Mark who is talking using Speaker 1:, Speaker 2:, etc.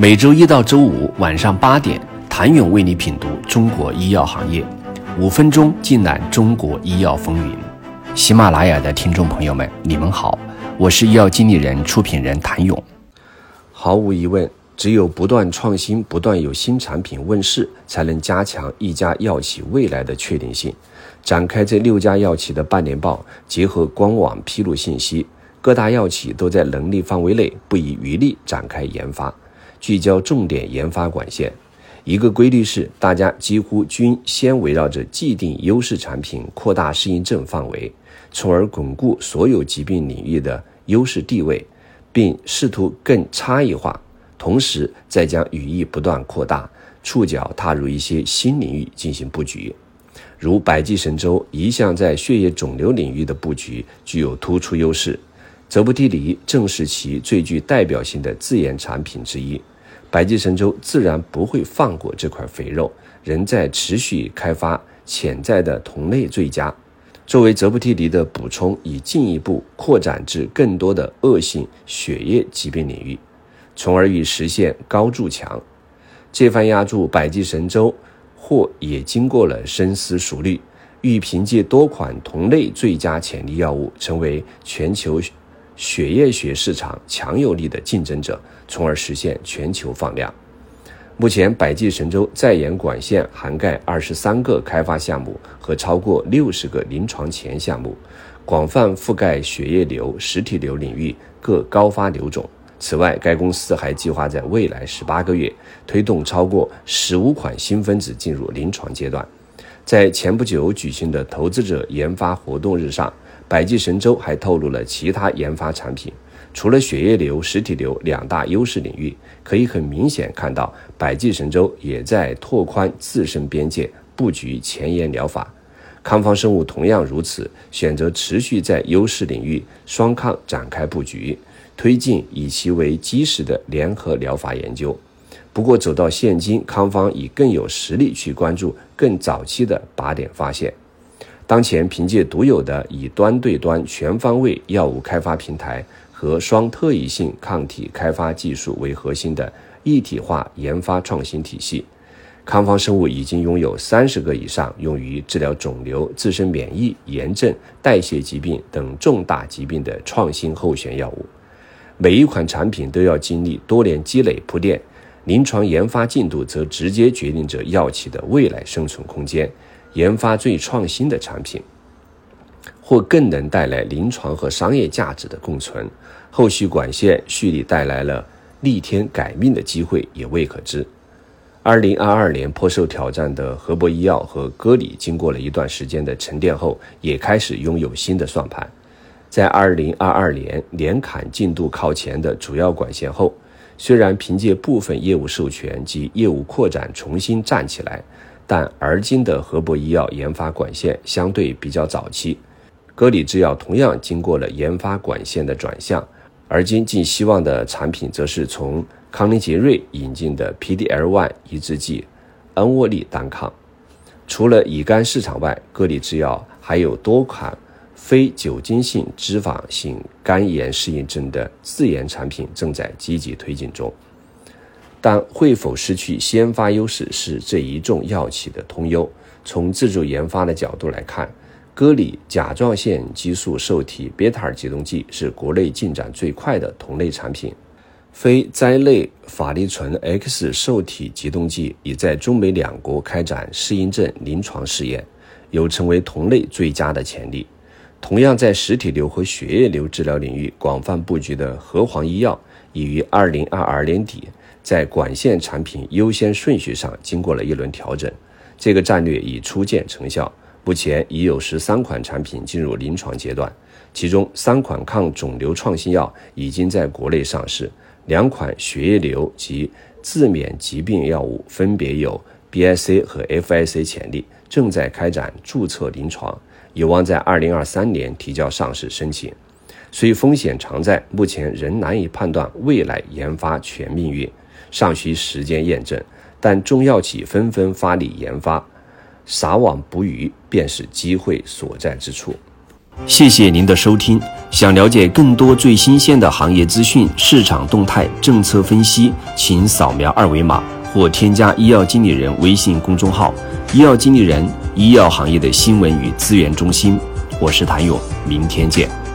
Speaker 1: 每周一到周五晚上八点，谭勇为你品读中国医药行业，五分钟尽览中国医药风云。喜马拉雅的听众朋友们，你们好，我是医药经理人、出品人谭勇。
Speaker 2: 毫无疑问，只有不断创新、不断有新产品问世，才能加强一家药企未来的确定性。展开这六家药企的半年报，结合官网披露信息，各大药企都在能力范围内不遗余力展开研发。聚焦重点研发管线，一个规律是，大家几乎均先围绕着既定优势产品扩大适应症范围，从而巩固所有疾病领域的优势地位，并试图更差异化，同时再将语义不断扩大，触角踏入一些新领域进行布局。如百济神州一向在血液肿瘤领域的布局具有突出优势。泽布替尼正是其最具代表性的自研产品之一，百济神州自然不会放过这块肥肉，仍在持续开发潜在的同类最佳，作为泽布替尼的补充，以进一步扩展至更多的恶性血液疾病领域，从而以实现高筑墙。这番压注，百济神州或也经过了深思熟虑，欲凭借多款同类最佳潜力药物，成为全球。血液学市场强有力的竞争者，从而实现全球放量。目前，百济神州在研管线涵盖二十三个开发项目和超过六十个临床前项目，广泛覆盖血液瘤、实体瘤领域各高发瘤种。此外，该公司还计划在未来十八个月推动超过十五款新分子进入临床阶段。在前不久举行的投资者研发活动日上。百济神州还透露了其他研发产品，除了血液瘤、实体瘤两大优势领域，可以很明显看到，百济神州也在拓宽自身边界，布局前沿疗法。康方生物同样如此，选择持续在优势领域双抗展开布局，推进以其为基石的联合疗法研究。不过，走到现今，康方已更有实力去关注更早期的靶点发现。当前，凭借独有的以端对端全方位药物开发平台和双特异性抗体开发技术为核心的一体化研发创新体系，康方生物已经拥有三十个以上用于治疗肿瘤、自身免疫、炎症、代谢疾病等重大疾病的创新候选药物。每一款产品都要经历多年积累铺垫，临床研发进度则直接决定着药企的未来生存空间。研发最创新的产品，或更能带来临床和商业价值的共存，后续管线蓄力带来了逆天改命的机会也未可知。二零二二年颇受挑战的合博医药和歌里，经过了一段时间的沉淀后，也开始拥有新的算盘。在二零二二年年砍进度靠前的主要管线后，虽然凭借部分业务授权及业务扩展重新站起来。但而今的合博医药研发管线相对比较早期，歌里制药同样经过了研发管线的转向，而今寄希望的产品则是从康宁杰瑞引进的 PDL1 抑制剂恩沃利单抗。除了乙肝市场外，歌里制药还有多款非酒精性脂肪性肝炎适应症的自研产品正在积极推进中。但会否失去先发优势是这一众药企的通忧。从自主研发的角度来看，歌里甲状腺激素受体贝塔尔激动剂是国内进展最快的同类产品。非甾类法利醇 X 受体激动剂已在中美两国开展适应症临床试验，有成为同类最佳的潜力。同样在实体瘤和血液瘤治疗领域广泛布局的和黄医药，已于二零二二年底。在管线产品优先顺序上经过了一轮调整，这个战略已初见成效。目前已有十三款产品进入临床阶段，其中三款抗肿瘤创新药已经在国内上市，两款血液瘤及自免疾病药物分别有 BIC 和 FIC 潜力，正在开展注册临床，有望在二零二三年提交上市申请。虽风险常在，目前仍难以判断未来研发全命运。尚需时间验证，但中药企纷纷发力研发，撒网捕鱼便是机会所在之处。
Speaker 1: 谢谢您的收听。想了解更多最新鲜的行业资讯、市场动态、政策分析，请扫描二维码或添加医药经理人微信公众号“医药经理人”——医药行业的新闻与资源中心。我是谭勇，明天见。